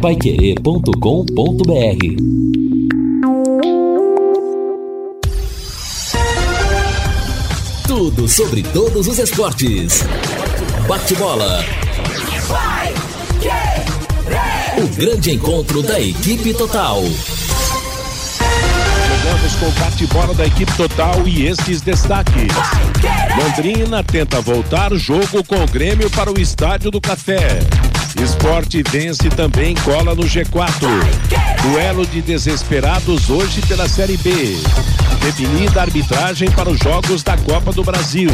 paiquerê.com.br Tudo sobre todos os esportes. Bate-bola. O grande encontro da equipe total. Chegamos com o bate-bola da equipe total e estes destaques. Londrina tenta voltar jogo com o Grêmio para o Estádio do Café. Esporte vence também cola no G4. Duelo de desesperados hoje pela Série B. Definida a arbitragem para os jogos da Copa do Brasil.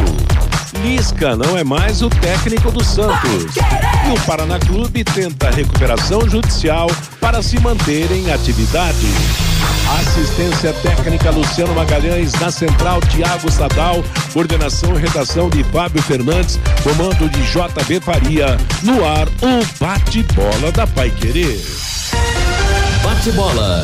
Lisca não é mais o técnico do Santos. E o Paraná Clube tenta recuperação judicial para se manter em atividade. Assistência técnica Luciano Magalhães, na central Tiago Sadal, coordenação e redação de Fábio Fernandes, comando de JB Faria, no ar o bate-bola da Pai Querer. Bate-bola.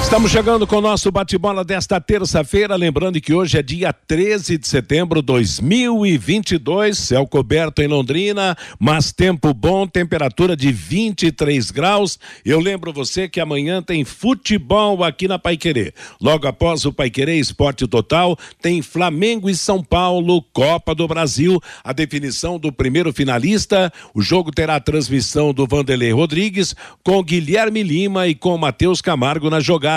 Estamos chegando com o nosso bate-bola desta terça-feira. Lembrando que hoje é dia 13 de setembro de 2022. Céu coberto em Londrina, mas tempo bom, temperatura de 23 graus. Eu lembro você que amanhã tem futebol aqui na Paiquerê. Logo após o Paiquerê Esporte Total, tem Flamengo e São Paulo, Copa do Brasil. A definição do primeiro finalista. O jogo terá a transmissão do Vanderlei Rodrigues com Guilherme Lima e com Matheus Camargo na jogada.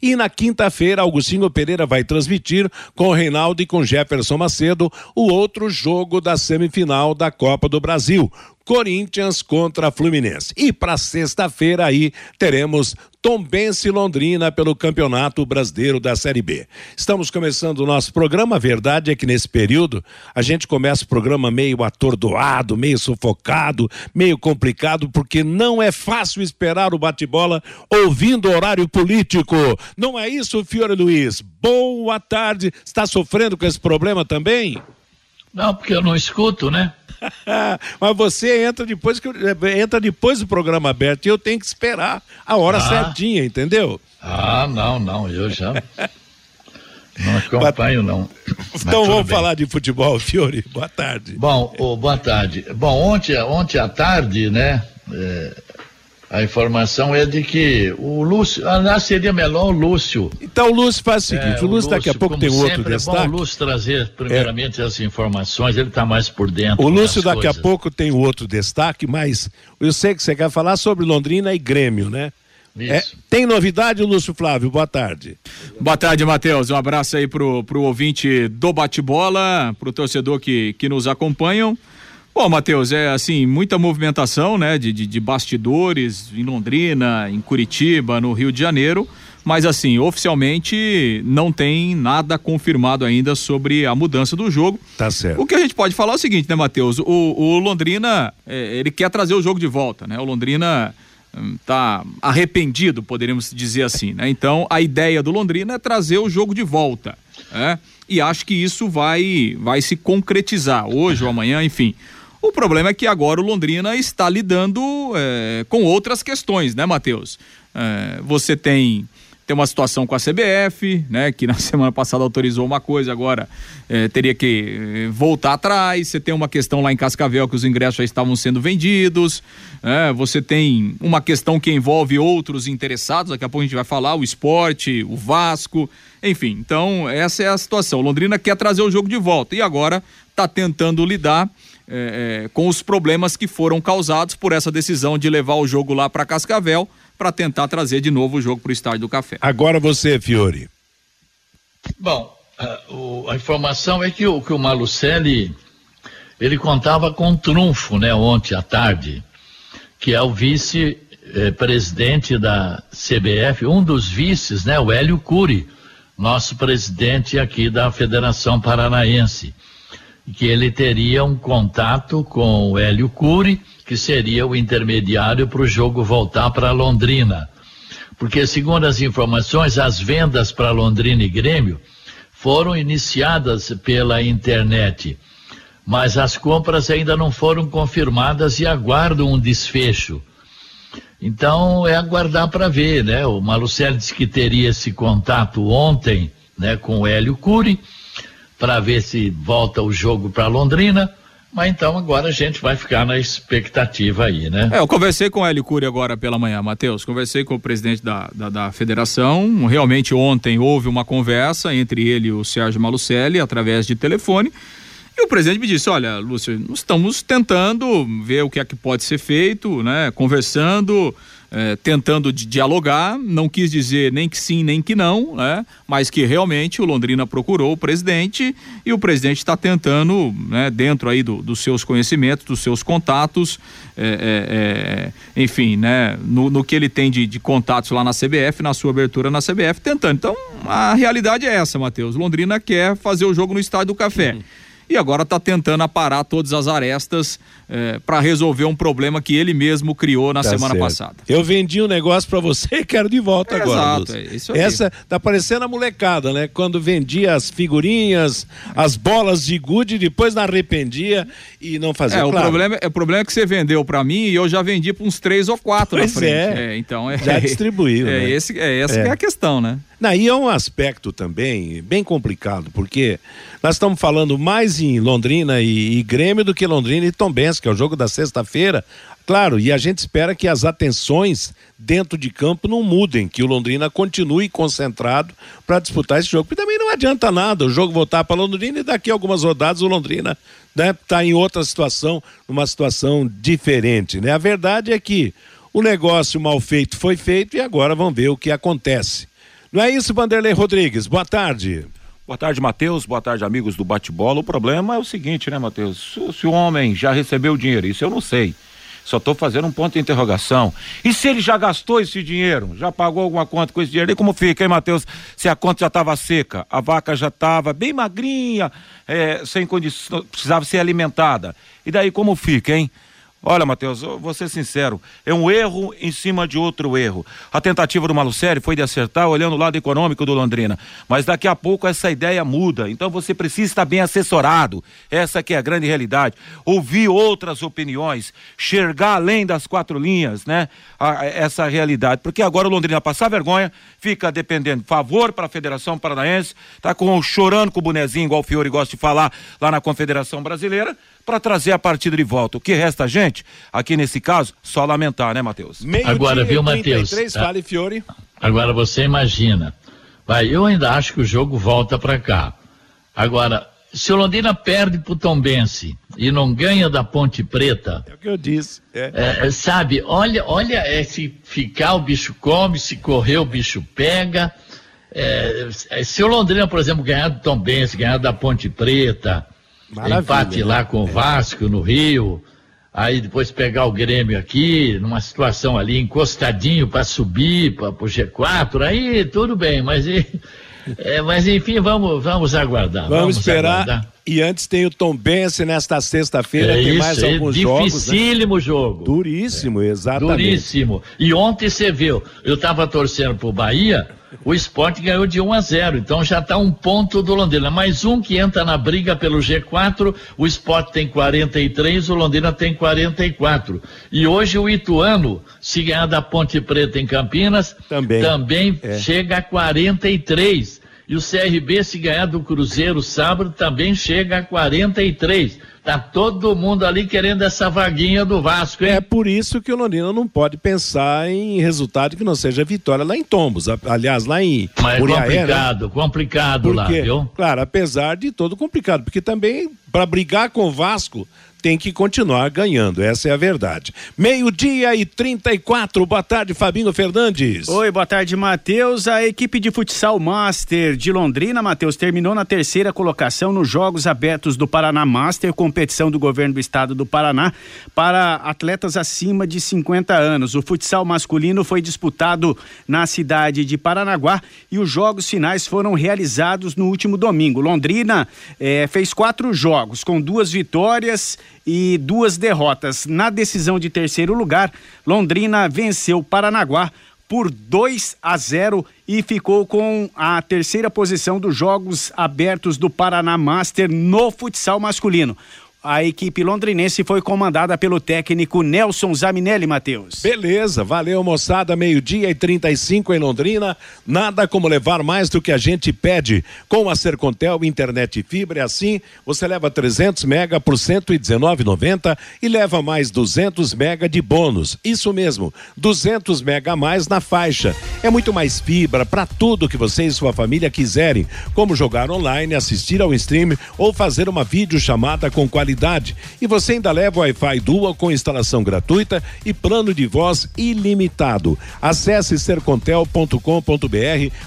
E na quinta-feira, Augustinho Pereira vai transmitir com Reinaldo e com Jefferson Macedo o outro jogo da semifinal da Copa do Brasil. Corinthians contra Fluminense. E para sexta-feira aí teremos Tombense Londrina pelo Campeonato Brasileiro da Série B. Estamos começando o nosso programa. A verdade é que nesse período a gente começa o programa meio atordoado, meio sufocado, meio complicado, porque não é fácil esperar o bate-bola ouvindo horário político. Não é isso, Fiore Luiz? Boa tarde. Está sofrendo com esse problema também? Não, porque eu não escuto, né? Mas você entra depois que entra depois do programa aberto e eu tenho que esperar a hora ah. certinha, entendeu? Ah, não, não, eu já não acompanho não. Então vamos bem. falar de futebol, Fiore. Boa tarde. Bom, oh, boa tarde. Bom, ontem, ontem à tarde, né? É, a informação é de que o Lúcio, aliás, seria melhor o Lúcio. Então o Lúcio faz o seguinte, é, o, Lúcio, daqui a pouco tem outro sempre, destaque. É bom o Lúcio trazer primeiramente é. as informações, ele está mais por dentro. O Lúcio daqui coisas. a pouco tem outro destaque, mas eu sei que você quer falar sobre Londrina e Grêmio, né? É, tem novidade, Lúcio Flávio? Boa tarde. Boa tarde, Matheus. Um abraço aí pro, pro ouvinte do bate-bola, pro torcedor que, que nos acompanham. Bom, Matheus, é assim, muita movimentação, né, de, de, de, bastidores em Londrina, em Curitiba, no Rio de Janeiro, mas assim, oficialmente não tem nada confirmado ainda sobre a mudança do jogo. Tá certo. O que a gente pode falar é o seguinte, né, Matheus? O, o Londrina, é, ele quer trazer o jogo de volta, né? O Londrina hum, tá arrependido, poderíamos dizer assim, né? Então, a ideia do Londrina é trazer o jogo de volta, né? E acho que isso vai, vai se concretizar hoje ou amanhã, enfim. O problema é que agora o Londrina está lidando é, com outras questões, né, Matheus? É, você tem tem uma situação com a CBF, né, que na semana passada autorizou uma coisa, agora é, teria que voltar atrás. Você tem uma questão lá em Cascavel que os ingressos já estavam sendo vendidos. É, você tem uma questão que envolve outros interessados. Daqui a pouco a gente vai falar o esporte, o Vasco, enfim. Então essa é a situação. Londrina quer trazer o jogo de volta e agora está tentando lidar é, é, com os problemas que foram causados por essa decisão de levar o jogo lá para Cascavel para tentar trazer de novo o jogo para o Estádio do Café. Agora você, Fiore. Bom, a, o, a informação é que o, que o Malucelli ele contava com um trunfo, né, ontem à tarde, que é o vice-presidente da CBF, um dos vices, né, o Hélio Cury, nosso presidente aqui da Federação Paranaense que ele teria um contato com o Hélio Cury, que seria o intermediário para o jogo voltar para Londrina. Porque, segundo as informações, as vendas para Londrina e Grêmio foram iniciadas pela internet, mas as compras ainda não foram confirmadas e aguardam um desfecho. Então é aguardar para ver, né? O Malucelli disse que teria esse contato ontem, né, com o Hélio Cury para ver se volta o jogo para Londrina, Mas então agora a gente vai ficar na expectativa aí, né? É, eu conversei com o Hélio Cury agora pela manhã, Matheus. Conversei com o presidente da, da, da, federação. Realmente ontem houve uma conversa entre ele e o Sérgio Malucelli através de telefone. E o presidente me disse: olha, Lúcio, nós estamos tentando ver o que é que pode ser feito, né? Conversando é, tentando dialogar, não quis dizer nem que sim, nem que não, né? mas que realmente o Londrina procurou o presidente e o presidente está tentando, né, dentro aí do, dos seus conhecimentos, dos seus contatos, é, é, é, enfim, né, no, no, que ele tem de, de, contatos lá na CBF, na sua abertura na CBF, tentando. Então, a realidade é essa, Matheus. Londrina quer fazer o jogo no Estádio do Café. Uhum e agora está tentando aparar todas as arestas é, para resolver um problema que ele mesmo criou na tá semana certo. passada. Eu vendi um negócio para você e quero de volta é, agora. Exato, é isso aí. Essa tá parecendo a molecada, né? Quando vendia as figurinhas, as bolas de gude, depois não arrependia e não fazia. É, claro. o problema, é, o problema é que você vendeu para mim e eu já vendi para uns três ou quatro pois na frente. É. é então é, já distribuiu. É, né? esse, é essa é. é a questão, né? Não, é um aspecto também bem complicado, porque nós estamos falando mais em Londrina e, e Grêmio do que Londrina e Tombense, que é o jogo da sexta-feira. Claro, e a gente espera que as atenções dentro de campo não mudem, que o Londrina continue concentrado para disputar esse jogo. Porque também não adianta nada o jogo voltar para Londrina e daqui a algumas rodadas o Londrina está né, tá em outra situação, numa situação diferente. Né? A verdade é que o negócio mal feito foi feito e agora vamos ver o que acontece. Não é isso, Vanderlei Rodrigues? Boa tarde. Boa tarde, Matheus. Boa tarde, amigos do bate-bola. O problema é o seguinte, né, Matheus? Se, o homem já recebeu o dinheiro, isso eu não sei. Só estou fazendo um ponto de interrogação. E se ele já gastou esse dinheiro? Já pagou alguma conta com esse dinheiro? E como fica, hein, Matheus? Se a conta já estava seca, a vaca já estava bem magrinha, é, sem condição, precisava ser alimentada. E daí como fica, hein? Olha, Matheus, vou ser sincero, é um erro em cima de outro erro. A tentativa do Malucelli foi de acertar olhando o lado econômico do Londrina, mas daqui a pouco essa ideia muda, então você precisa estar bem assessorado, essa que é a grande realidade. Ouvir outras opiniões, enxergar além das quatro linhas, né, a, essa realidade, porque agora o Londrina passar vergonha, fica dependendo favor para a Federação Paranaense, tá com, chorando com o bonezinho, igual o Fiore gosta de falar lá na Confederação Brasileira, para trazer a partida de volta. O que resta, gente, aqui nesse caso, só lamentar, né, Matheus? Agora, viu, Matheus? Fale, Fiore. Agora você imagina. Vai, eu ainda acho que o jogo volta para cá. Agora, se o Londrina perde pro Tombense e não ganha da Ponte Preta. É o que eu disse. É. É, sabe, olha, olha, é, se ficar o bicho come, se correr o bicho pega. É, é se o Londrina, por exemplo, ganhar do Tombense, ganhar da Ponte Preta, Maravilha, empate né? lá com o Vasco no Rio, aí depois pegar o Grêmio aqui, numa situação ali encostadinho para subir para o G4, aí tudo bem, mas, é, mas enfim, vamos, vamos aguardar. Vamos, vamos esperar. Aguardar. E antes tem o Tom Bense nesta sexta-feira, é tem isso, mais é alguns jogos. Né? Dificílimo né? jogo. Duríssimo, é. exatamente. Duríssimo. E ontem você viu, eu estava torcendo pro Bahia, o esporte ganhou de 1 a 0. Então já está um ponto do Londrina. Mais um que entra na briga pelo G4. O esporte tem 43, o Londrina tem 44. E hoje o Ituano, se ganhar da Ponte Preta em Campinas, também, também é. chega a 43. E o CRB, se ganhar do Cruzeiro sábado, também chega a 43. Tá todo mundo ali querendo essa vaguinha do Vasco, hein? É por isso que o Londrina não pode pensar em resultado que não seja vitória lá em Tombos. Aliás, lá em Mas é complicado, né? complicado porque, lá, viu? Claro, apesar de todo complicado, porque também para brigar com o Vasco tem que continuar ganhando, essa é a verdade. Meio-dia e 34, boa tarde, Fabinho Fernandes. Oi, boa tarde, Matheus. A equipe de futsal Master de Londrina, Matheus, terminou na terceira colocação nos Jogos Abertos do Paraná Master, competição do governo do estado do Paraná, para atletas acima de 50 anos. O futsal masculino foi disputado na cidade de Paranaguá e os jogos finais foram realizados no último domingo. Londrina eh, fez quatro jogos, com duas vitórias e duas derrotas. Na decisão de terceiro lugar, Londrina venceu Paranaguá por 2 a 0 e ficou com a terceira posição dos Jogos Abertos do Paraná Master no futsal masculino. A equipe londrinense foi comandada pelo técnico Nelson Zaminelli, Matheus. Beleza, valeu moçada, meio-dia e 35 em Londrina. Nada como levar mais do que a gente pede. Com a Sercontel internet e fibra, é assim você leva 300 mega por 119,90 e leva mais 200 mega de bônus. Isso mesmo, 200 mega a mais na faixa. É muito mais fibra para tudo que você e sua família quiserem, como jogar online, assistir ao stream ou fazer uma videochamada com qualidade qualidade. E você ainda leva Wi-Fi Dual com instalação gratuita e plano de voz ilimitado. Acesse sercontel.com.br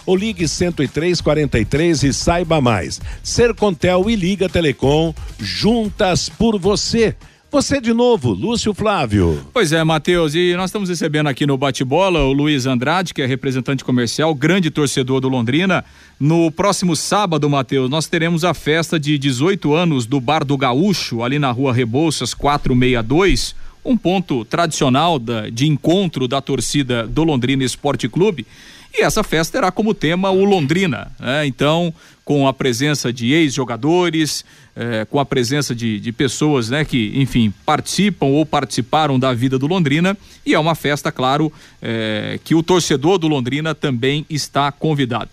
ou ligue 10343 e saiba mais. Sercontel e Liga Telecom, juntas por você. Você de novo, Lúcio Flávio. Pois é, Matheus, e nós estamos recebendo aqui no Bate-Bola o Luiz Andrade, que é representante comercial, grande torcedor do Londrina. No próximo sábado, Matheus, nós teremos a festa de 18 anos do Bar do Gaúcho, ali na rua Rebouças 462, um ponto tradicional da, de encontro da torcida do Londrina Esporte Clube. E essa festa terá como tema o Londrina, né? Então, com a presença de ex-jogadores, eh, com a presença de, de pessoas, né, que, enfim, participam ou participaram da vida do Londrina. E é uma festa, claro, eh, que o torcedor do Londrina também está convidado.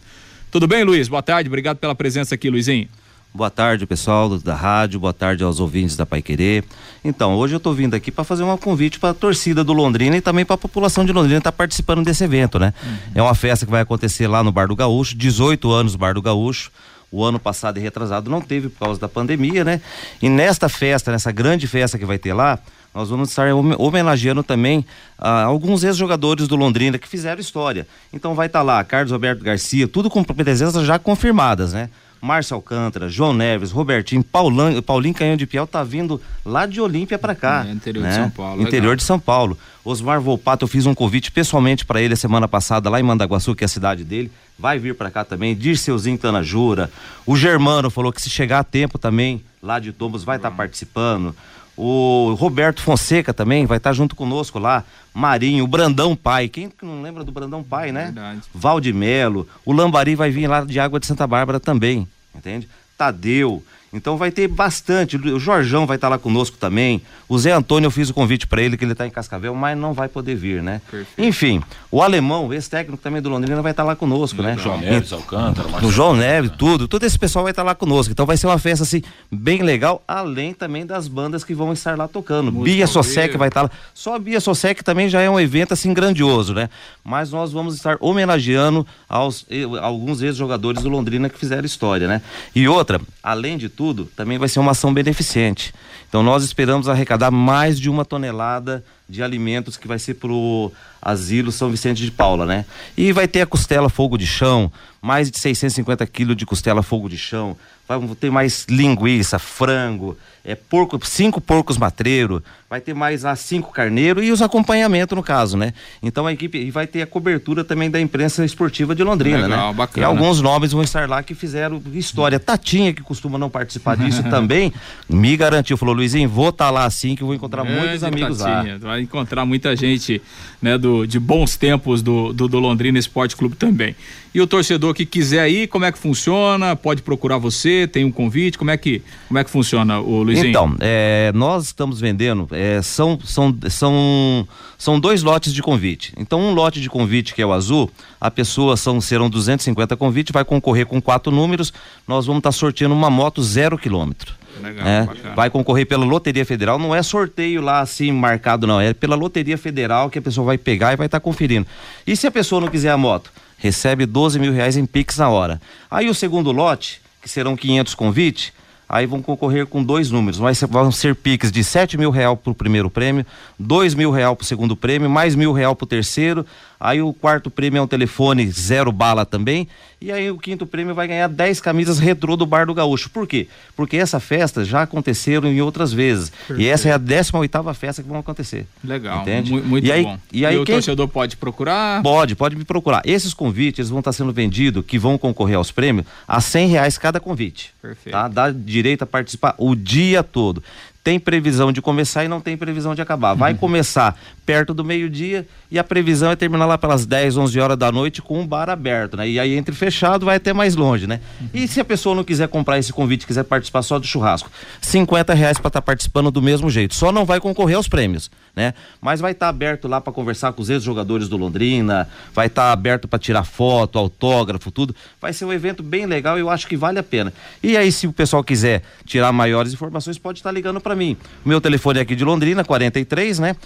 Tudo bem, Luiz? Boa tarde, obrigado pela presença aqui, Luizinho. Boa tarde, pessoal da rádio, boa tarde aos ouvintes da Pai Querer. Então, hoje eu estou vindo aqui para fazer um convite para a torcida do Londrina e também para a população de Londrina estar tá participando desse evento, né? Uhum. É uma festa que vai acontecer lá no Bar do Gaúcho, 18 anos Bar do Gaúcho. O ano passado e retrasado não teve por causa da pandemia, né? E nesta festa, nessa grande festa que vai ter lá, nós vamos estar homenageando também ah, alguns ex-jogadores do Londrina que fizeram história. Então vai estar tá lá Carlos Alberto Garcia, tudo com presenças já confirmadas, né? Márcio Alcântara, João Neves, Robertinho, Paulão, Paulinho Canhão de Piel tá vindo lá de Olímpia para cá. É, interior né? de São Paulo. Interior legal. de São Paulo. Osmar Volpato, eu fiz um convite pessoalmente para ele a semana passada lá em Mandaguaçu, que é a cidade dele. Vai vir para cá também. Dirceuzinho Tanajura. O Germano falou que se chegar a tempo também, lá de Tomos, vai estar tá participando. O Roberto Fonseca também vai estar junto conosco lá. Marinho, o Brandão Pai. Quem não lembra do Brandão Pai, né? Verdade. Valdemelo. O Lambari vai vir lá de Água de Santa Bárbara também entende? Tadeu. Então vai ter bastante. O Jorjão vai estar lá conosco também. O Zé Antônio, eu fiz o convite para ele, que ele está em Cascavel, mas não vai poder vir, né? Perfeito. Enfim, o alemão, esse técnico também do Londrina, vai estar lá conosco, né? João Neves, Alcântara, O João Neves, tudo. Todo esse pessoal vai estar lá conosco. Então vai ser uma festa, assim, bem legal, além também das bandas que vão estar lá tocando. Música Bia Sosek vai estar lá. Só a Bia Sosek também já é um evento, assim, grandioso, né? Mas nós vamos estar homenageando aos, alguns ex-jogadores do Londrina que fizeram história, né? E outra, além de tudo, também vai ser uma ação beneficente. Então nós esperamos arrecadar mais de uma tonelada de alimentos que vai ser pro asilo São Vicente de Paula, né? E vai ter a costela fogo de chão, mais de 650 quilos de costela fogo de chão, vai ter mais linguiça, frango, é porco, cinco porcos matreiro, vai ter mais cinco carneiro e os acompanhamentos no caso, né? Então a equipe e vai ter a cobertura também da imprensa esportiva de Londrina, Legal, né? Bacana. E alguns nomes vão estar lá que fizeram história. Tatinha que costuma não participar disso também, me garantiu, falou Luizinho, vou estar tá lá assim que vou encontrar Grande muitos amigos Tatinha, lá. Vai encontrar muita gente, né, do de bons tempos do, do, do Londrina Esporte Clube também. E o torcedor que quiser ir, como é que funciona? Pode procurar você, tem um convite, como é que, como é que funciona, o Luizinho? Então, é, nós estamos vendendo, é, são, são, são, são dois lotes de convite. Então, um lote de convite, que é o azul, a pessoa são, serão 250 convites, vai concorrer com quatro números, nós vamos estar tá sorteando uma moto zero quilômetro. Legal, é, vai concorrer pela Loteria Federal, não é sorteio lá assim marcado, não, é pela Loteria Federal que a pessoa vai pegar e vai estar tá conferindo. E se a pessoa não quiser a moto? Recebe 12 mil reais em Pix na hora. Aí o segundo lote, que serão 500 convites, aí vão concorrer com dois números, mas vão ser Pix de 7 mil real para o primeiro prêmio, 2 mil real para o segundo prêmio, mais mil real para o terceiro, Aí o quarto prêmio é um telefone zero bala também. E aí o quinto prêmio vai ganhar 10 camisas retrô do Bar do Gaúcho. Por quê? Porque essa festa já aconteceram em outras vezes. Perfeito. E essa é a 18 oitava festa que vão acontecer. Legal. Entende? Muito e aí, bom. E aí e o quem... torcedor pode procurar? Pode, pode me procurar. Esses convites vão estar sendo vendidos, que vão concorrer aos prêmios, a 100 reais cada convite. Perfeito. Tá? Dá direito a participar o dia todo tem previsão de começar e não tem previsão de acabar. Vai uhum. começar perto do meio-dia e a previsão é terminar lá pelas 10, 11 horas da noite com um bar aberto, né? E aí entre fechado vai até mais longe, né? Uhum. E se a pessoa não quiser comprar esse convite, quiser participar só do churrasco, 50 reais para estar tá participando do mesmo jeito. Só não vai concorrer aos prêmios, né? Mas vai estar tá aberto lá para conversar com os ex-jogadores do Londrina, vai estar tá aberto para tirar foto, autógrafo, tudo. Vai ser um evento bem legal e eu acho que vale a pena. E aí, se o pessoal quiser tirar maiores informações, pode estar tá ligando para mim. O meu telefone é aqui de Londrina, 43, né?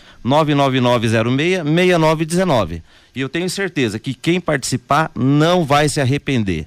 99906 6919. E eu tenho certeza que quem participar não vai se arrepender.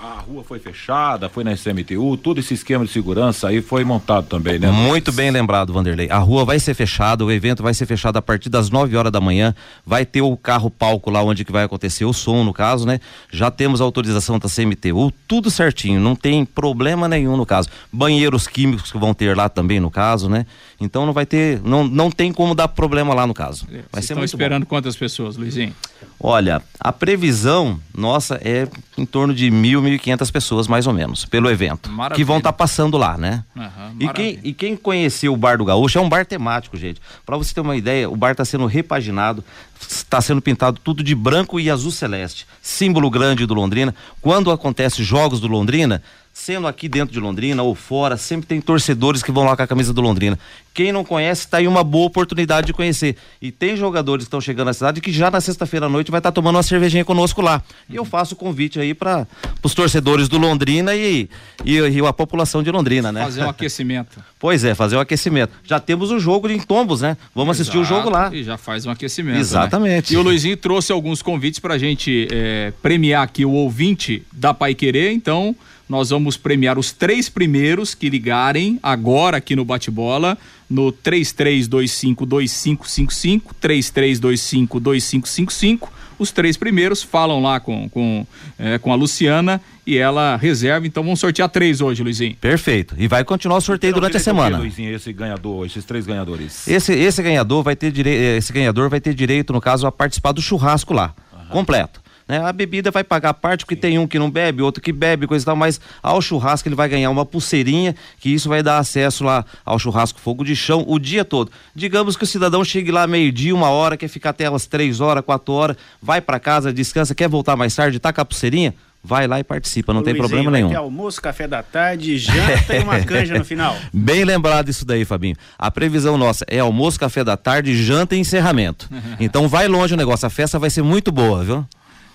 A rua foi fechada, foi na SMTU, todo esse esquema de segurança aí foi montado também, né? Muito bem lembrado, Vanderlei. A rua vai ser fechada, o evento vai ser fechado a partir das 9 horas da manhã. Vai ter o carro palco lá onde que vai acontecer o som, no caso, né? Já temos a autorização da CMTU, tudo certinho, não tem problema nenhum no caso. Banheiros químicos que vão ter lá também no caso, né? Então não vai ter, não, não tem como dar problema lá no caso. Vai Vocês ser estão esperando bom. quantas pessoas, Luizinho? Olha, a previsão nossa é em torno de mil, mil e quinhentas pessoas mais ou menos, pelo evento. Maravilha. Que vão estar tá passando lá, né? Uhum, e, quem, e quem conheceu o Bar do Gaúcho, é um bar temático, gente. Para você ter uma ideia, o bar está sendo repaginado, está sendo pintado tudo de branco e azul celeste. Símbolo grande do Londrina. Quando acontece jogos do Londrina, sendo aqui dentro de Londrina ou fora, sempre tem torcedores que vão lá com a camisa do Londrina. Quem não conhece, está aí uma boa oportunidade de conhecer. E tem jogadores que estão chegando na cidade que já na sexta-feira à noite vai estar tá tomando uma cervejinha conosco lá. E eu faço o convite aí para os torcedores do Londrina e, e, e, a população de Londrina, né? Fazer um aquecimento. pois é, fazer o um aquecimento. Já temos o jogo em Tombos, né? Vamos Exato, assistir o jogo lá. E já faz um aquecimento. Exatamente. Né? E o Luizinho trouxe alguns convites para a gente é, premiar aqui o ouvinte da Pai Querer, então nós vamos premiar os três primeiros que ligarem agora aqui no bate-bola no 33252555, 33252555. Os três primeiros falam lá com, com, é, com a Luciana e ela reserva. Então vamos sortear três hoje, Luizinho. Perfeito. E vai continuar o sorteio então, durante a semana. Luizinho, esse ganhador, esses três ganhadores. Esse, esse ganhador vai ter direito, esse ganhador vai ter direito, no caso, a participar do churrasco lá, uhum. completo. Né? A bebida vai pagar parte, porque tem um que não bebe, outro que bebe, coisa e tal, mas ao churrasco ele vai ganhar uma pulseirinha, que isso vai dar acesso lá ao churrasco fogo de chão o dia todo. Digamos que o cidadão chegue lá meio-dia, uma hora, quer ficar até elas três horas, quatro horas, vai para casa, descansa, quer voltar mais tarde, tá com a pulseirinha, vai lá e participa, não tem problema nenhum. Almoço, café da tarde, janta e uma canja no final. Bem lembrado isso daí, Fabinho. A previsão nossa é almoço, café da tarde, janta e encerramento. então vai longe o negócio, a festa vai ser muito boa, viu?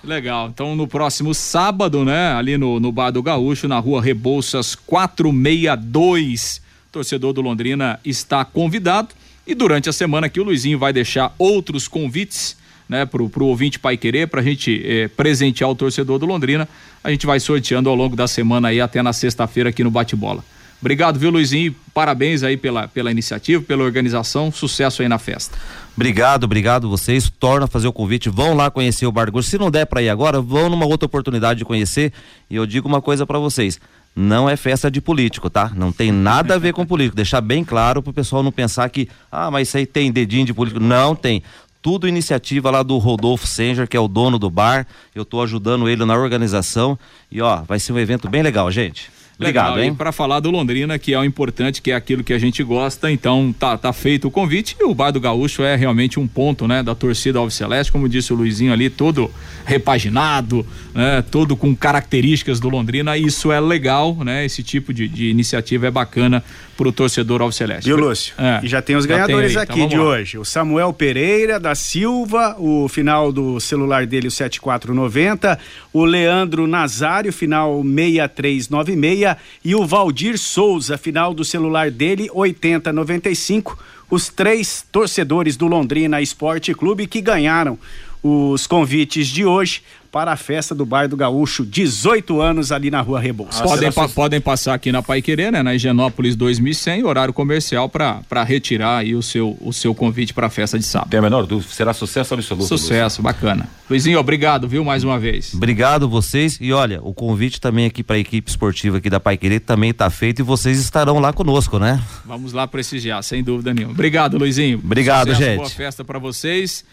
Legal. Então, no próximo sábado, né, ali no, no Bar do Gaúcho, na rua Rebouças 462, torcedor do Londrina está convidado. E durante a semana aqui o Luizinho vai deixar outros convites, né, pro, pro ouvinte Pai Querer, pra gente eh, presentear o torcedor do Londrina. A gente vai sorteando ao longo da semana aí até na sexta-feira aqui no Bate-Bola. Obrigado, viu, Luizinho? Parabéns aí pela, pela iniciativa, pela organização. Sucesso aí na festa. Obrigado, obrigado vocês. Torna a fazer o convite. Vão lá conhecer o Bar. Se não der para ir agora, vão numa outra oportunidade de conhecer. E eu digo uma coisa para vocês. Não é festa de político, tá? Não tem nada a ver com político. Deixar bem claro para o pessoal não pensar que, ah, mas isso aí tem dedinho de político. Não tem tudo iniciativa lá do Rodolfo Senger, que é o dono do bar. Eu estou ajudando ele na organização e ó, vai ser um evento bem legal, gente. Obrigado, Legal, hein? para falar do Londrina, que é o importante, que é aquilo que a gente gosta, então tá, tá feito o convite. E o Bar do Gaúcho é realmente um ponto, né, da torcida Alves Celeste, como disse o Luizinho ali, todo repaginado, né, todo com características do Londrina, isso é legal, né, esse tipo de, de iniciativa é bacana pro torcedor Alves Celeste. O Lúcio? É, e já tem os ganhadores aí, aqui então de lá. hoje, o Samuel Pereira da Silva, o final do celular dele o 7490, o Leandro Nazário, final 6396 e o Valdir Souza, final do celular dele 8095. Os três torcedores do Londrina Esporte Clube que ganharam os convites de hoje para a festa do bairro do Gaúcho, 18 anos ali na rua Rebouças. Podem, pa podem passar aqui na Pai Querer, né, na Higienópolis 2100, horário comercial para retirar aí o seu, o seu convite para a festa de sábado. Tem a menor dúvida, será sucesso absoluto. Sucesso, Lúcio. bacana. Luizinho, obrigado, viu, mais uma vez. Obrigado vocês e olha, o convite também aqui para a equipe esportiva aqui da Pai Querer também está feito e vocês estarão lá conosco, né? Vamos lá prestigiar, sem dúvida nenhuma. Obrigado, Luizinho. Obrigado, Sucesso, gente. Boa festa para vocês.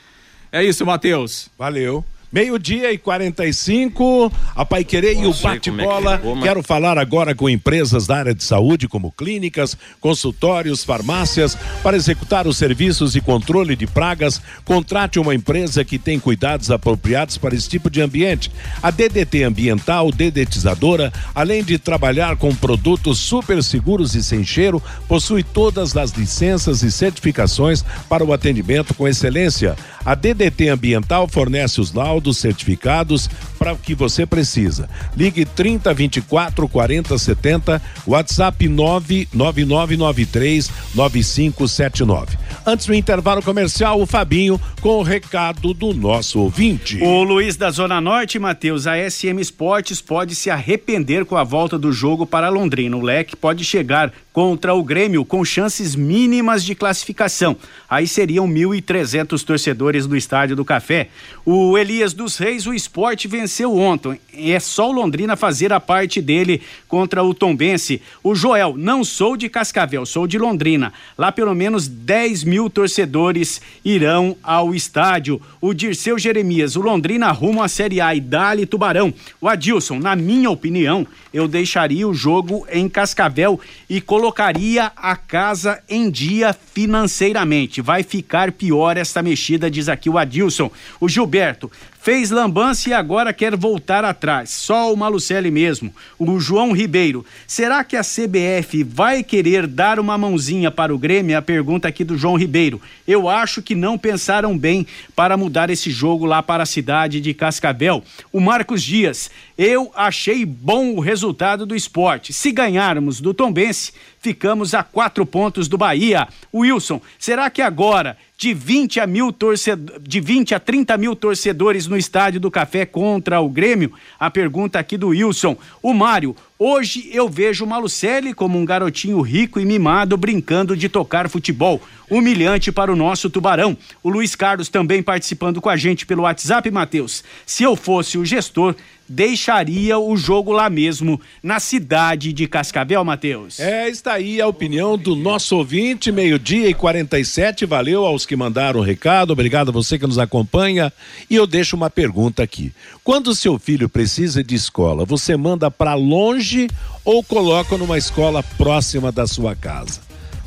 É isso, Matheus. Valeu. Meio-dia e 45, a Pai Querer e o bate-bola. É que mas... Quero falar agora com empresas da área de saúde, como clínicas, consultórios, farmácias, para executar os serviços de controle de pragas. Contrate uma empresa que tem cuidados apropriados para esse tipo de ambiente. A DDT Ambiental, dedetizadora, além de trabalhar com produtos super seguros e sem cheiro, possui todas as licenças e certificações para o atendimento com excelência. A DDT Ambiental fornece os laudos certificados para o que você precisa. Ligue 30 24 40 70, WhatsApp 99993 9579. Antes do intervalo comercial, o Fabinho com o recado do nosso ouvinte. O Luiz da Zona Norte, Matheus, a SM Esportes pode se arrepender com a volta do jogo para Londrina. O leque pode chegar contra o Grêmio com chances mínimas de classificação. Aí seriam 1.300 torcedores do Estádio do Café. O Elias dos Reis, o esporte venceu ontem. É só o Londrina fazer a parte dele contra o Tombense. O Joel, não sou de Cascavel, sou de Londrina. Lá pelo menos 10 mil torcedores irão ao estádio. O Dirceu Jeremias, o Londrina rumo à Série A e Dali Tubarão. O Adilson, na minha opinião, eu deixaria o jogo em Cascavel e colocaria colocaria a casa em dia financeiramente. Vai ficar pior esta mexida, diz aqui o Adilson. O Gilberto, Fez lambança e agora quer voltar atrás. Só o Malucelli mesmo. O João Ribeiro. Será que a CBF vai querer dar uma mãozinha para o Grêmio? A pergunta aqui do João Ribeiro. Eu acho que não pensaram bem para mudar esse jogo lá para a cidade de Cascavel. O Marcos Dias. Eu achei bom o resultado do esporte. Se ganharmos do Tombense, ficamos a quatro pontos do Bahia. Wilson, será que agora de 20 a mil torcedores, de 20 a 30 mil torcedores no estádio do Café contra o Grêmio? A pergunta aqui do Wilson. O Mário, hoje eu vejo o Malucelli como um garotinho rico e mimado brincando de tocar futebol. Humilhante para o nosso tubarão. O Luiz Carlos também participando com a gente pelo WhatsApp, Matheus. Se eu fosse o gestor, deixaria o jogo lá mesmo, na cidade de Cascavel, Matheus. É, está aí a opinião do nosso ouvinte, meio-dia e 47. Valeu aos que mandaram o recado, obrigado a você que nos acompanha. E eu deixo uma pergunta aqui: quando seu filho precisa de escola, você manda para longe ou coloca numa escola próxima da sua casa?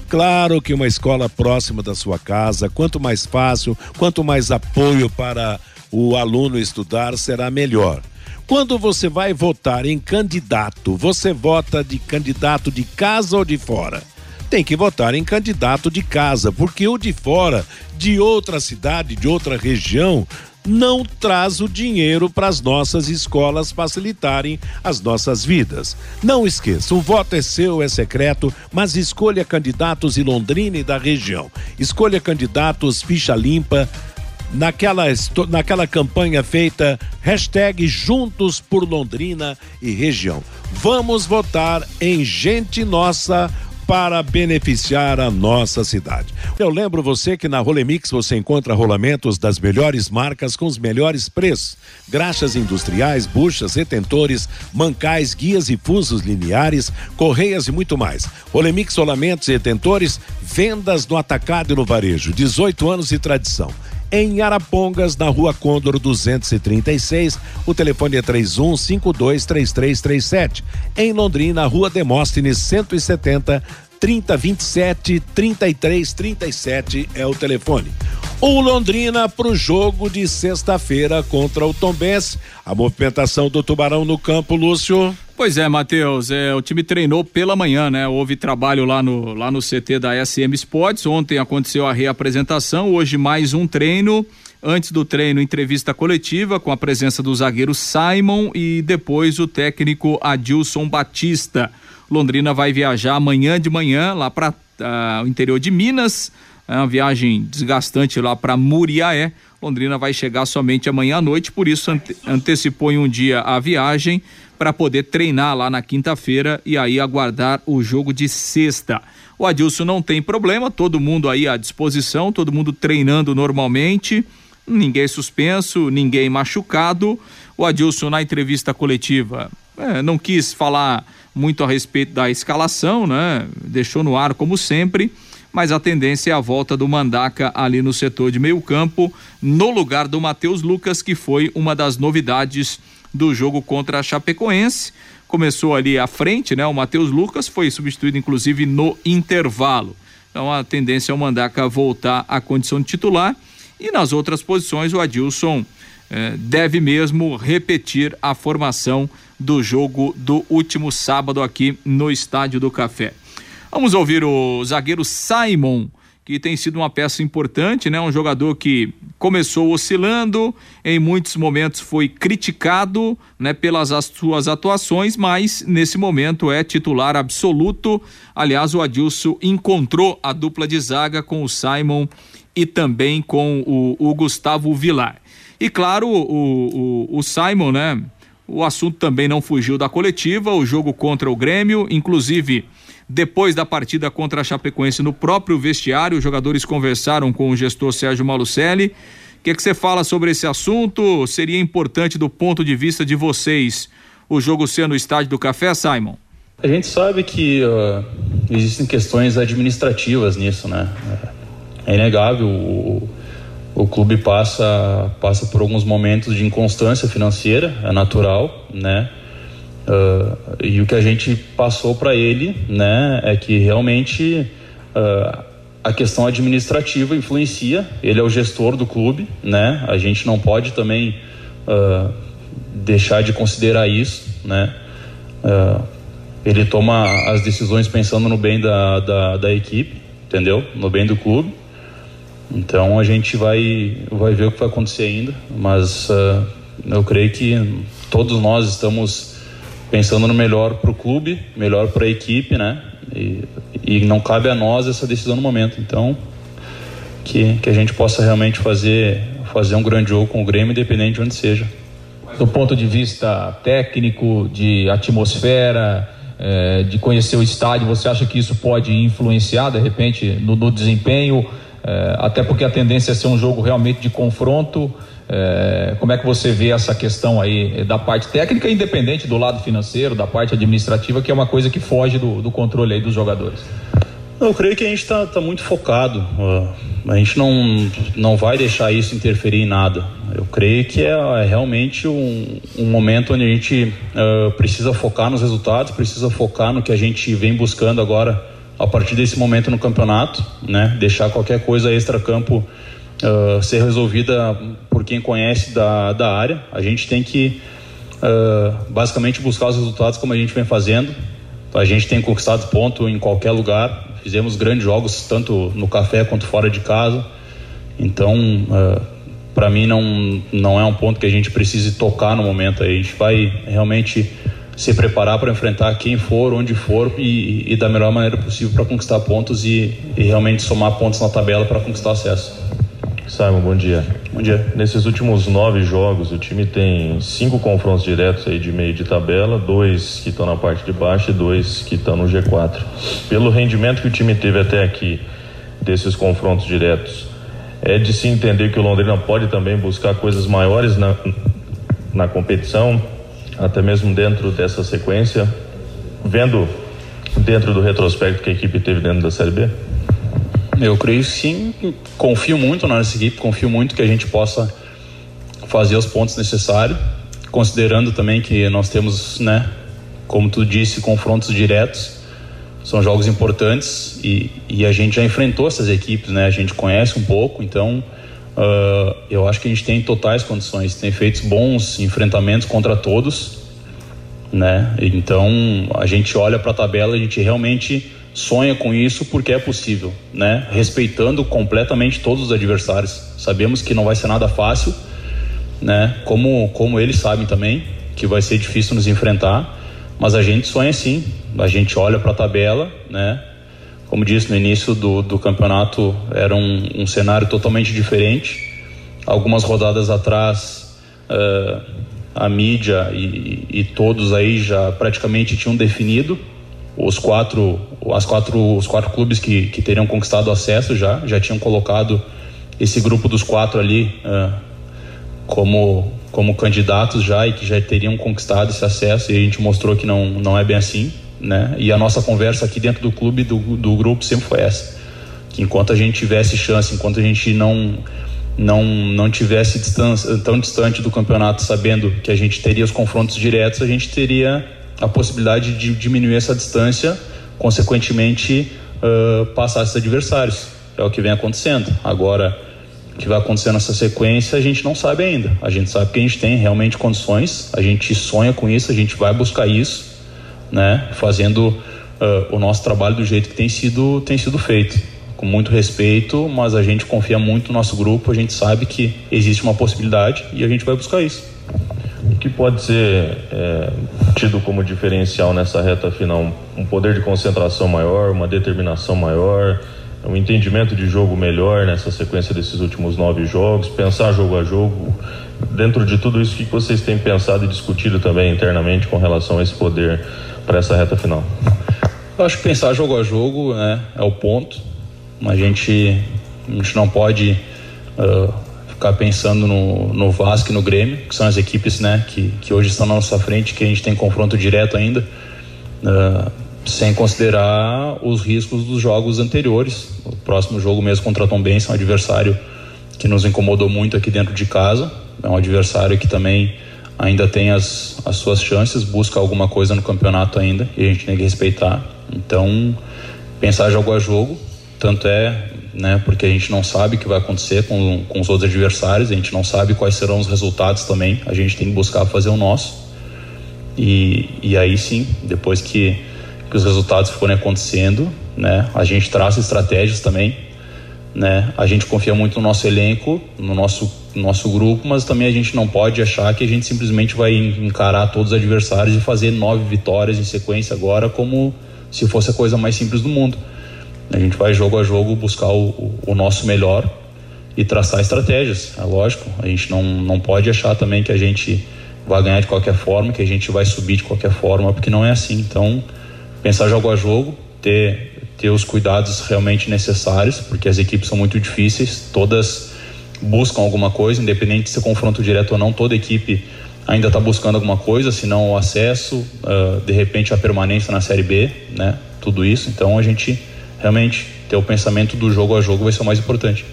Claro que uma escola próxima da sua casa, quanto mais fácil, quanto mais apoio para o aluno estudar, será melhor. Quando você vai votar em candidato, você vota de candidato de casa ou de fora? Tem que votar em candidato de casa, porque o de fora, de outra cidade, de outra região, não traz o dinheiro para as nossas escolas facilitarem as nossas vidas. Não esqueça, o voto é seu, é secreto, mas escolha candidatos em Londrina e da região. Escolha candidatos ficha limpa naquela, naquela campanha feita hashtag Juntos por Londrina e região. Vamos votar em gente nossa para beneficiar a nossa cidade. Eu lembro você que na Rolemix você encontra rolamentos das melhores marcas com os melhores preços. Graxas industriais, buchas, retentores, mancais, guias e fusos lineares, correias e muito mais. Rolemix rolamentos e retentores, vendas no atacado e no varejo. 18 anos de tradição em Arapongas, na rua Condor 236. O telefone é 31523337. Em Londrina, rua Demóstenes 170 3027 3337 é o telefone. O Londrina para o jogo de sexta-feira contra o Tombense. A movimentação do Tubarão no campo, Lúcio. Pois é, Matheus, é, o time treinou pela manhã, né? Houve trabalho lá no, lá no CT da SM Sports. Ontem aconteceu a reapresentação, hoje mais um treino. Antes do treino, entrevista coletiva com a presença do zagueiro Simon e depois o técnico Adilson Batista. Londrina vai viajar amanhã de manhã lá para uh, ah, o interior de Minas. É uma viagem desgastante lá para Muriaé. Londrina vai chegar somente amanhã à noite, por isso ante antecipou em um dia a viagem para poder treinar lá na quinta-feira e aí aguardar o jogo de sexta. O Adilson não tem problema, todo mundo aí à disposição, todo mundo treinando normalmente, ninguém suspenso, ninguém machucado. O Adilson na entrevista coletiva é, não quis falar muito a respeito da escalação, né? Deixou no ar como sempre, mas a tendência é a volta do Mandaca ali no setor de meio campo, no lugar do Matheus Lucas, que foi uma das novidades do jogo contra a Chapecoense. Começou ali à frente, né? O Matheus Lucas foi substituído, inclusive, no intervalo. Então a tendência é o Mandaca voltar à condição de titular. E nas outras posições, o Adilson eh, deve mesmo repetir a formação do jogo do último sábado aqui no Estádio do Café. Vamos ouvir o zagueiro Simon, que tem sido uma peça importante, né? Um jogador que começou oscilando, em muitos momentos foi criticado, né, pelas suas atuações, mas nesse momento é titular absoluto. Aliás, o Adilson encontrou a dupla de zaga com o Simon e também com o, o Gustavo Vilar. E claro, o, o, o Simon, né? O assunto também não fugiu da coletiva, o jogo contra o Grêmio, inclusive depois da partida contra a Chapecoense no próprio vestiário, os jogadores conversaram com o gestor Sérgio Malucelli. O que, é que você fala sobre esse assunto? Seria importante do ponto de vista de vocês o jogo ser no estádio do Café, Simon? A gente sabe que uh, existem questões administrativas nisso, né? É inegável, o, o clube passa, passa por alguns momentos de inconstância financeira, é natural, né? Uh, e o que a gente passou para ele, né, é que realmente uh, a questão administrativa influencia. Ele é o gestor do clube, né? A gente não pode também uh, deixar de considerar isso, né? ele toma as decisões pensando no bem da, da, da, equipe, entendeu? No bem do clube. Então a gente vai vai ver o que vai acontecer ainda, mas eu creio que todos nós estamos pensando no melhor para o clube, melhor para a equipe, né? E, e, não cabe a nós essa decisão no momento. Então, que, que a gente possa realmente fazer, fazer um grande jogo com o Grêmio, independente de onde seja. Do ponto de vista técnico, de atmosfera, é, de conhecer o estádio, você acha que isso pode influenciar, de repente, no, no desempenho? É, até porque a tendência é ser um jogo realmente de confronto. É, como é que você vê essa questão aí da parte técnica, independente do lado financeiro, da parte administrativa, que é uma coisa que foge do, do controle aí dos jogadores? Eu creio que a gente está tá muito focado. A gente não, não vai deixar isso interferir em nada. Eu creio que é, é realmente um, um, momento onde a gente uh, precisa focar nos resultados, precisa focar no que a gente vem buscando agora a partir desse momento no campeonato, né? Deixar qualquer coisa extra-campo uh, ser resolvida por quem conhece da, da área. A gente tem que uh, basicamente buscar os resultados como a gente vem fazendo. A gente tem conquistado ponto em qualquer lugar. Fizemos grandes jogos tanto no café quanto fora de casa. Então, uh, para mim não não é um ponto que a gente precise tocar no momento. A gente vai realmente se preparar para enfrentar quem for, onde for e, e da melhor maneira possível para conquistar pontos e, e realmente somar pontos na tabela para conquistar acesso. Simon, bom dia. Bom dia. Nesses últimos nove jogos, o time tem cinco confrontos diretos aí de meio de tabela, dois que estão na parte de baixo e dois que estão no G4. Pelo rendimento que o time teve até aqui desses confrontos diretos, é de se entender que o Londrina pode também buscar coisas maiores na, na competição, até mesmo dentro dessa sequência, vendo dentro do retrospecto que a equipe teve dentro da Série B? Eu creio sim, confio muito na nossa equipe, confio muito que a gente possa fazer os pontos necessários, considerando também que nós temos, né, como tu disse, confrontos diretos, são jogos importantes e, e a gente já enfrentou essas equipes, né, a gente conhece um pouco, então uh, eu acho que a gente tem totais condições, tem feito bons enfrentamentos contra todos, né, então a gente olha para a tabela, a gente realmente sonha com isso porque é possível, né? Respeitando completamente todos os adversários. Sabemos que não vai ser nada fácil, né? Como como eles sabem também que vai ser difícil nos enfrentar, mas a gente sonha sim. A gente olha para a tabela, né? Como disse no início do, do campeonato, era um, um cenário totalmente diferente. Algumas rodadas atrás, uh, a mídia e, e todos aí já praticamente tinham definido os quatro, as quatro, os quatro clubes que, que teriam conquistado acesso já, já tinham colocado esse grupo dos quatro ali uh, como, como candidatos já e que já teriam conquistado esse acesso e a gente mostrou que não, não é bem assim, né? E a nossa conversa aqui dentro do clube, do, do grupo, sempre foi essa. que enquanto a gente tivesse chance, enquanto a gente não não não tivesse distância, tão distante do campeonato, sabendo que a gente teria os confrontos diretos, a gente teria a possibilidade de diminuir essa distância, consequentemente uh, passar esses adversários. É o que vem acontecendo. Agora, o que vai acontecer nessa sequência, a gente não sabe ainda. A gente sabe que a gente tem realmente condições, a gente sonha com isso, a gente vai buscar isso, né? Fazendo uh, o nosso trabalho do jeito que tem sido, tem sido feito. Com muito respeito, mas a gente confia muito no nosso grupo, a gente sabe que existe uma possibilidade e a gente vai buscar isso. Que pode ser é, tido como diferencial nessa reta final? Um poder de concentração maior, uma determinação maior, um entendimento de jogo melhor nessa sequência desses últimos nove jogos, pensar jogo a jogo. Dentro de tudo isso, o que vocês têm pensado e discutido também internamente com relação a esse poder para essa reta final? Eu acho que pensar jogo a jogo né, é o ponto. A gente, a gente não pode uh, ficar pensando no, no Vasco e no Grêmio, que são as equipes né, que, que hoje estão na nossa frente, que a gente tem confronto direto ainda. Uh, sem considerar os riscos dos jogos anteriores. O próximo jogo mesmo contra a Tom Benson, um adversário que nos incomodou muito aqui dentro de casa. É um adversário que também ainda tem as, as suas chances, busca alguma coisa no campeonato ainda e a gente tem que respeitar. Então, pensar jogo a jogo, tanto é né, porque a gente não sabe o que vai acontecer com, com os outros adversários, a gente não sabe quais serão os resultados também, a gente tem que buscar fazer o nosso. E, e aí sim, depois que que os resultados forem acontecendo, né? A gente traça estratégias também, né? A gente confia muito no nosso elenco, no nosso nosso grupo, mas também a gente não pode achar que a gente simplesmente vai encarar todos os adversários e fazer nove vitórias em sequência agora como se fosse a coisa mais simples do mundo. A gente vai jogo a jogo buscar o, o nosso melhor e traçar estratégias, é lógico. A gente não, não pode achar também que a gente vai ganhar de qualquer forma, que a gente vai subir de qualquer forma, porque não é assim. Então, pensar jogo a jogo, ter, ter os cuidados realmente necessários, porque as equipes são muito difíceis, todas buscam alguma coisa, independente de ser confronto direto ou não, toda equipe ainda está buscando alguma coisa, se não o acesso, uh, de repente a permanência na Série B, né? Tudo isso. Então a gente realmente ter o pensamento do jogo a jogo vai ser o mais importante.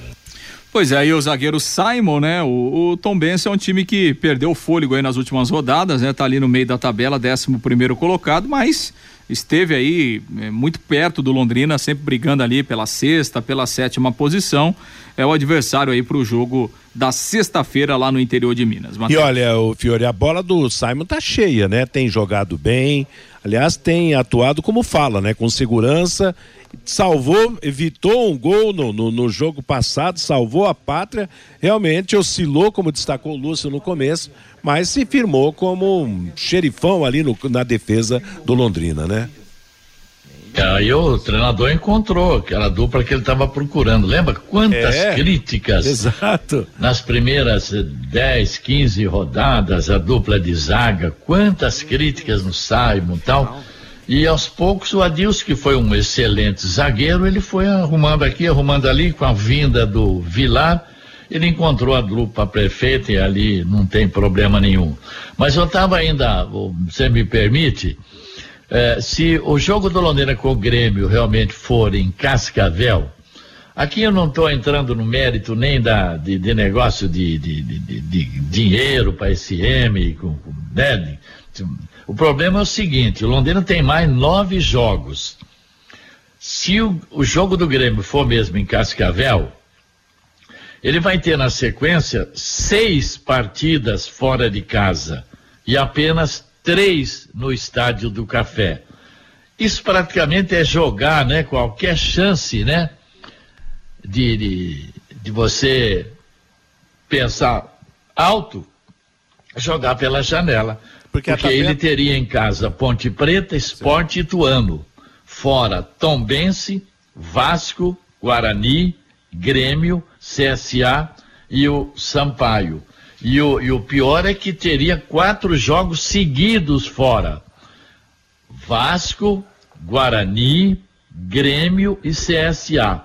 Pois é, aí o zagueiro Simon, né? O, o Tom Benz é um time que perdeu o fôlego aí nas últimas rodadas, né? Tá ali no meio da tabela, 11 primeiro colocado, mas esteve aí é, muito perto do Londrina, sempre brigando ali pela sexta, pela sétima posição. É o adversário aí para o jogo da sexta-feira lá no interior de Minas. Mateus. E olha, o Fiore, a bola do Simon tá cheia, né? Tem jogado bem, aliás, tem atuado como fala, né? Com segurança salvou, evitou um gol no, no, no, jogo passado, salvou a pátria, realmente oscilou, como destacou o Lúcio no começo, mas se firmou como um xerifão ali no, na defesa do Londrina, né? Aí o treinador encontrou aquela dupla que ele estava procurando. Lembra quantas é, críticas? Exato. Nas primeiras 10, 15 rodadas, a dupla de zaga, quantas críticas no Simon e tal. E aos poucos o Adilson, que foi um excelente zagueiro, ele foi arrumando aqui, arrumando ali, com a vinda do Vilar, ele encontrou a dupla prefeita e ali não tem problema nenhum. Mas eu estava ainda, você me permite, eh, se o jogo do Londrina com o Grêmio realmente for em Cascavel, aqui eu não estou entrando no mérito nem da, de, de negócio de, de, de, de dinheiro para SM, com, com, né, o problema é o seguinte: o Londrina tem mais nove jogos. Se o, o jogo do Grêmio for mesmo em Cascavel, ele vai ter na sequência seis partidas fora de casa e apenas três no estádio do Café. Isso praticamente é jogar, né? Qualquer chance, né? De, de, de você pensar alto, jogar pela janela. Porque, Porque ele teria em casa Ponte Preta, Esporte Sim. Ituano. Fora Tombense, Vasco, Guarani, Grêmio, CSA e o Sampaio. E o, e o pior é que teria quatro jogos seguidos fora. Vasco, Guarani, Grêmio e CSA.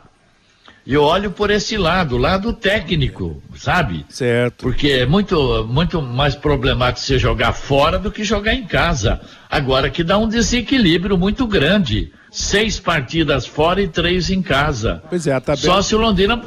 E eu olho por esse lado, lado técnico, sabe? Certo. Porque é muito, muito mais problemático você jogar fora do que jogar em casa. Agora que dá um desequilíbrio muito grande. seis partidas fora e três em casa. Pois é, a tabela. Só se o Londrina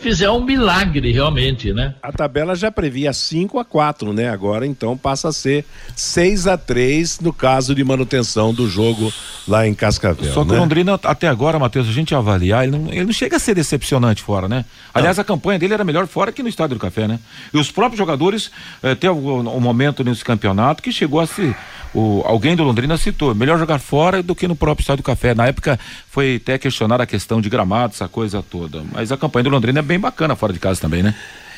fizer um milagre realmente, né? A tabela já previa 5 a 4, né? Agora então passa a ser 6 a 3 no caso de manutenção do jogo lá em Cascavel. Só que né? o Londrina, até agora, Matheus, a gente avaliar, ele não, ele não chega a ser decepcionante fora, né? Aliás, a campanha dele era melhor fora que no Estádio do Café, né? E os próprios jogadores, eh, tem um, um momento nesse campeonato que chegou a se. O, alguém do Londrina citou, melhor jogar fora do que no próprio Estádio do Café. Na época foi até questionar a questão de gramado, essa coisa toda. Mas a campanha do Londrina é bem bacana fora de casa também, né?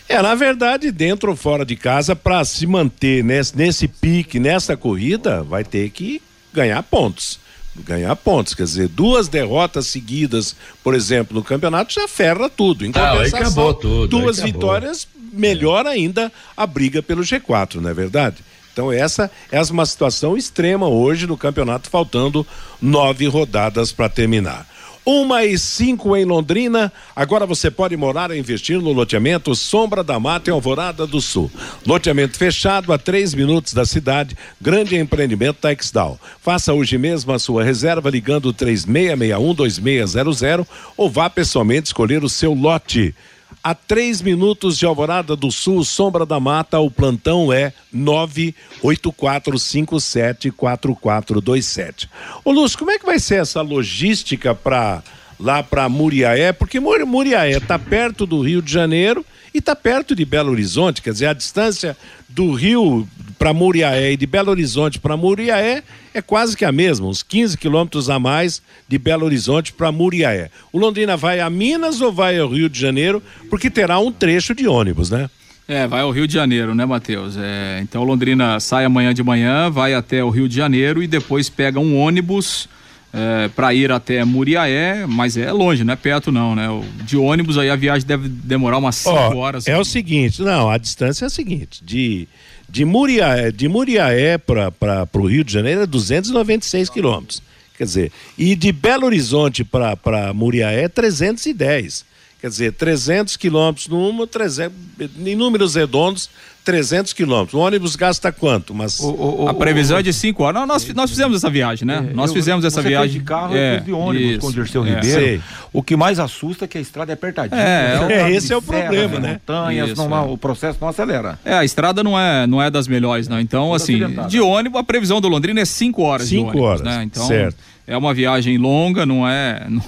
É, na verdade, dentro ou fora de casa, para se manter nesse, nesse pique, nessa corrida, vai ter que ganhar pontos. Ganhar pontos, quer dizer, duas derrotas seguidas, por exemplo, no campeonato já ferra tudo. Em Ah, compensação, acabou tudo, duas acabou. vitórias melhora ainda a briga pelo G4, não é verdade? Então essa, é uma situação extrema hoje no campeonato, faltando nove rodadas para terminar. Uma e cinco em Londrina. Agora você pode morar e investir no loteamento Sombra da Mata em Alvorada do Sul. Loteamento fechado a três minutos da cidade. Grande empreendimento Texdal. Faça hoje mesmo a sua reserva ligando 3661-2600 ou vá pessoalmente escolher o seu lote. A três minutos de Alvorada do Sul, Sombra da Mata, o plantão é 984574427. Ô Lúcio, como é que vai ser essa logística para lá para Muriaé? Porque Muri- Muriaé está perto do Rio de Janeiro e está perto de Belo Horizonte, quer dizer, a distância do Rio para Muriaé e de Belo Horizonte para Muriaé é quase que a mesma, uns 15 quilômetros a mais de Belo Horizonte para Muriaé. O Londrina vai a Minas ou vai ao Rio de Janeiro? Porque terá um trecho de ônibus, né? É, vai ao Rio de Janeiro, né, Matheus? É, então Londrina sai amanhã de manhã, vai até o Rio de Janeiro e depois pega um ônibus é, para ir até Muriaé, mas é longe, não é perto não, né? De ônibus aí a viagem deve demorar umas 5 Ó, horas. É o seguinte, não, a distância é a seguinte, de de Muriaé, de Muriaé para o Rio de Janeiro é 296 quilômetros. Quer dizer, e de Belo Horizonte para Muriaé é 310. Quer dizer, 300 quilômetros numa, 300, em números redondos, 300 quilômetros. O ônibus gasta quanto? Mas a previsão é de 5 horas. Não, nós, nós fizemos essa viagem, né? nós Eu- fizemos essa você foi viagem. de carro, é, eu de ônibus isso, com o Dirceu é. Ribeiro. Sei. O que mais assusta é que a estrada é apertadinha. É, é, tá esse de é o serra, problema, né? Montanhas, Isso, não, é. o processo não acelera. É, a estrada não é, não é das melhores, não. Então, assim, acidentada. de ônibus, a previsão do Londrina é 5 horas de Cinco ônibus, horas, né? Então, certo. é uma viagem longa, não é... não-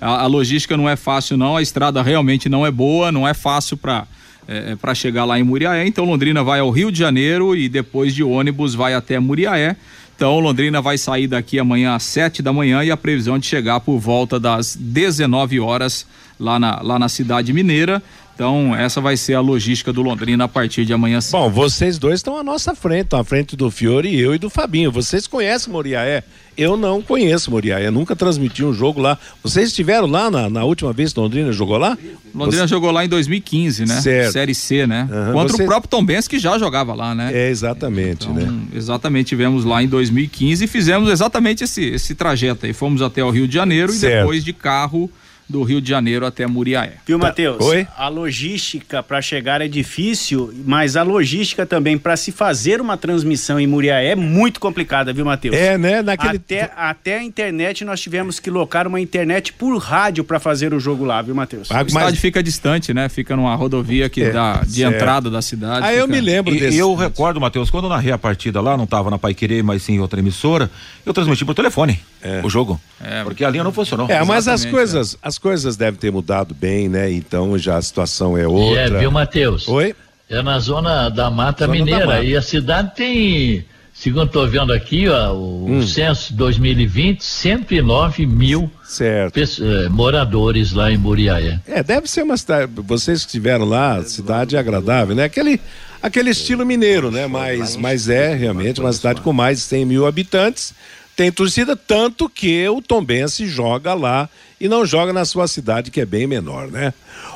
a, a logística não é fácil, não. A estrada realmente não é boa, não é fácil para é, para chegar lá em Muriaé. Então, Londrina vai ao Rio de Janeiro e depois de ônibus vai até Muriaé. Então, Londrina vai sair daqui amanhã às 7 da manhã e a previsão é de chegar por volta das 19 horas lá na, lá na cidade mineira. Então, essa vai ser a logística do Londrina a partir de amanhã cedo. Bom, vocês dois estão à nossa frente, estão à frente do Fiore, eu e do Fabinho. Vocês conhecem Moriaé? Eu não conheço Moriaé, nunca transmiti um jogo lá. Vocês estiveram lá na, na última vez que Londrina jogou lá? Londrina jogou lá em 2015, né? Certo. Série C, né? Aham, Contra você- o próprio Tom Benz, que já jogava lá, né? É, exatamente, né? Então, exatamente, tivemos lá em 2015 e fizemos exatamente esse, esse trajeto aí. Fomos até o Rio de Janeiro Certo. e depois de carro do Rio de Janeiro até Muriaé. Viu, Matheus? Oi? A logística para chegar é difícil, mas a logística também para se fazer uma transmissão em Muriaé é muito complicada, viu, Matheus? É, né? Naquele. Até, até a internet nós tivemos que locar uma internet por rádio para fazer o jogo lá, viu, Matheus? Ah, O estádio mas- fica distante, né? Fica numa rodovia que É, dá de certo. entrada da cidade. Ah, eu fica- me lembro E, desse. eu recordo, Matheus, quando eu narrei a partida lá, não estava na Pai Querer, mas sim em outra emissora, eu transmiti por telefone o jogo. É. Porque a linha não funcionou. É, mas as Exatamente, coisas, as coisas devem ter mudado bem, né? Então já a situação é outra. é, viu, Matheus? Oi? É na zona da Mata Zona da Mineira. Mata. E a cidade tem, segundo estou vendo aqui, ó, o Hum. censo 2020, 109 mil Certo. pesso- eh, moradores lá em Muriaé. É, deve ser uma cidade. Vocês que estiveram lá, cidade agradável, né? Aquele, aquele estilo mineiro, né? Mas, mas é realmente uma cidade com mais de 100 mil habitantes. Tem torcida, tanto que o Tombense joga lá e não joga na sua cidade, que é bem menor, né?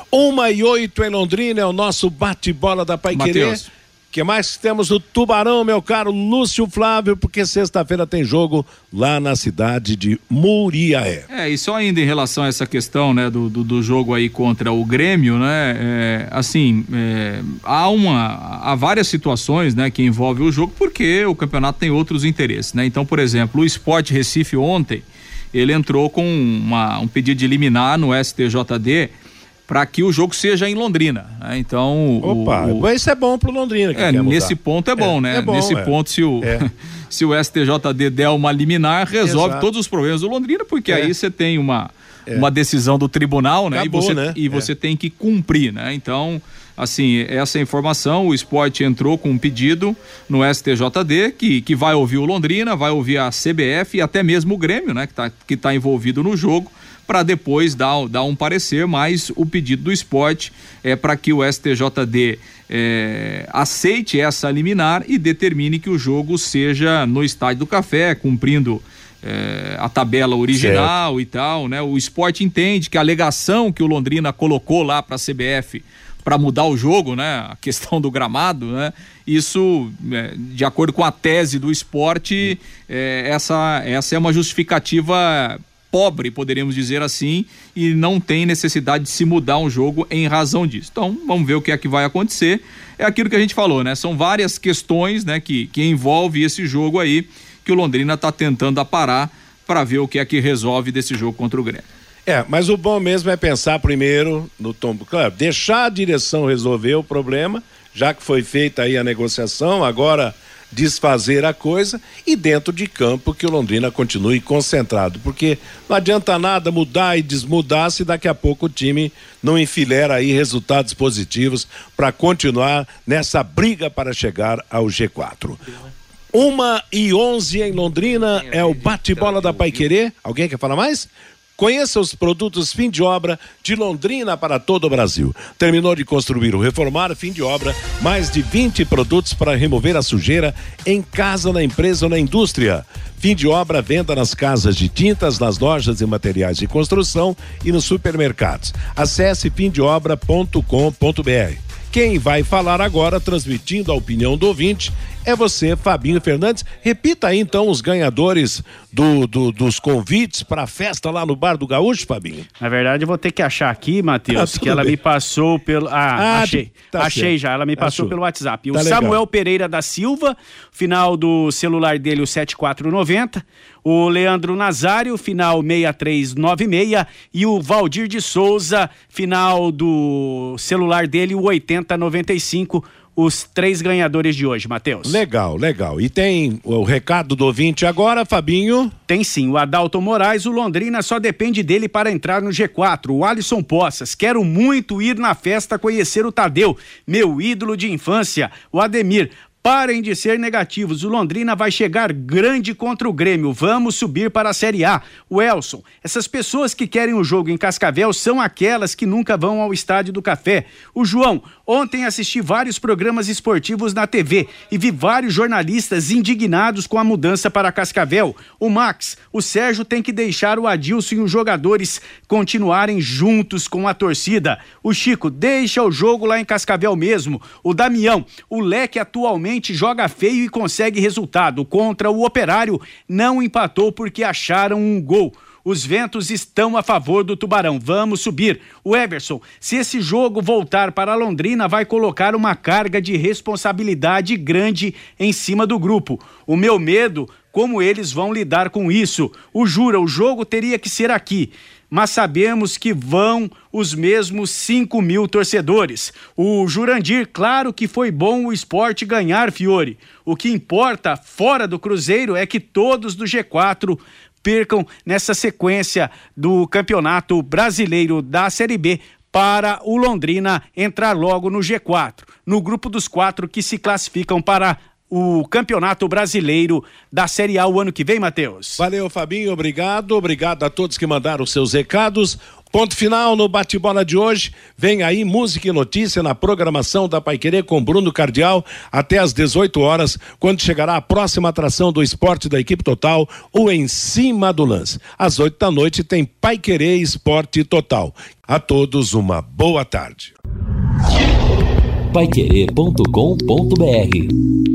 Uma e oito em Londrina é o nosso bate-bola da Paiquerê. Matheus. Que mais temos o Tubarão, meu caro Lúcio Flávio, porque sexta-feira tem jogo lá na cidade de Muriaé. É, e só ainda em relação a essa questão, né, do, do, do jogo aí contra o Grêmio, né, é, assim, é, há uma, há várias situações, né, que envolvem o jogo porque o campeonato tem outros interesses, né, então, por exemplo, o Sport Recife ontem, ele entrou com uma, um pedido de liminar no STJD para que o jogo seja em Londrina. Né? Então, Opa, o, o... isso é bom para o Londrina. é, nesse ponto é bom, é, né? É bom, nesse é. ponto, se o, é. se o STJD der uma liminar, resolve Exato. todos os problemas do Londrina, porque é. aí você tem uma, uma decisão do tribunal, né? Acabou, e você, né? E você tem que cumprir, né? Então, assim, essa informação, o esporte entrou com um pedido no STJD que, que vai ouvir o Londrina, vai ouvir a CBF e até mesmo o Grêmio, né? Que está que tá envolvido no jogo para depois dar, dar um parecer, mas o pedido do esporte é para que o STJD é, aceite essa liminar e determine que o jogo seja no Estádio do Café, cumprindo é, a tabela original certo. e tal, né? O esporte entende que a alegação que o Londrina colocou lá para a CBF para mudar o jogo, né? A questão do gramado, né? Isso, é, de acordo com a tese do esporte, é, essa, essa é uma justificativa pobre, poderíamos dizer assim, e não tem necessidade de se mudar um jogo em razão disso. Então, vamos ver o que é que vai acontecer. É aquilo que a gente falou, né? São várias questões, né, que, que envolve esse jogo aí, que o Londrina está tentando aparar para ver o que é que resolve desse jogo contra o Grêmio. É, mas o bom mesmo é pensar primeiro no tombo. Claro, deixar a direção resolver o problema, já que foi feita aí a negociação, agora desfazer a coisa e dentro de campo que o Londrina continue concentrado, porque não adianta nada mudar e desmudar se daqui a pouco o time não enfilera aí resultados positivos para continuar nessa briga para chegar ao G4. Uma e onze em Londrina é o bate-bola da Paiquerê. Alguém quer falar mais? Conheça os produtos fim de obra de Londrina para todo o Brasil. Terminou de construir ou reformar, fim de obra, mais de 20 produtos para remover a sujeira em casa, na empresa ou na indústria. Fim de obra, venda nas casas de tintas, nas lojas e materiais de construção e nos supermercados. Acesse fimdeobra.com.br. Quem vai falar agora, transmitindo a opinião do ouvinte, é você, Fabinho Fernandes. Repita aí então os ganhadores do, do dos convites para a festa lá no Bar do Gaúcho, Fabinho. Na verdade, eu vou ter que achar aqui, Matheus, ah, que ela bem. me passou pelo. Ah, ah achei. Tá achei certo. já, ela me passou Achou. pelo WhatsApp. Tá o legal. Samuel Pereira da Silva, final do celular dele, o 7490 o Leandro Nazário, final 6396, e o Valdir de Souza, final do celular dele, o 8095 os três ganhadores de hoje, Matheus. Legal, legal. E tem o recado do ouvinte agora, Fabinho? Tem sim. O Adalto Moraes, o Londrina só depende dele para entrar no G4. O Alisson Poças, quero muito ir na festa conhecer o Tadeu, meu ídolo de infância. O Ademir, Parem de ser negativos. O Londrina vai chegar grande contra o Grêmio. Vamos subir para a Série A. O Elson, essas pessoas que querem o jogo em Cascavel são aquelas que nunca vão ao Estádio do Café. O João, ontem assisti vários programas esportivos na TV e vi vários jornalistas indignados com a mudança para Cascavel. O Max, o Sérgio tem que deixar o Adilson e os jogadores continuarem juntos com a torcida. O Chico, deixa o jogo lá em Cascavel mesmo. O Damião, o Leque atualmente joga feio e consegue resultado. Contra o Operário, não empatou porque acharam um gol. Os ventos estão a favor do Tubarão. Vamos subir. O Everson, se esse jogo voltar para Londrina, vai colocar uma carga de responsabilidade grande em cima do grupo. O meu medo, como eles vão lidar com isso? O Jura, o jogo teria que ser aqui mas sabemos que vão os mesmos 5 mil torcedores. O Jurandir, claro que foi bom o esporte ganhar, Fiore. O que importa fora do Cruzeiro é que todos do G4 percam nessa sequência do Campeonato Brasileiro da Série B para o Londrina entrar logo no G4, no grupo dos quatro que se classificam para o Campeonato Brasileiro da Série A o ano que vem, Matheus. Valeu, Fabinho, obrigado. Obrigado a todos que mandaram seus recados. Ponto final no bate-bola de hoje. Vem aí música e notícia na programação da Paiquerê com Bruno Cardial até às 18 horas, quando chegará a próxima atração do esporte da equipe total, o Em Cima do Lance. Às 8 da noite tem Paiquerê Esporte Total. A todos uma boa tarde. Paiquerê.com.br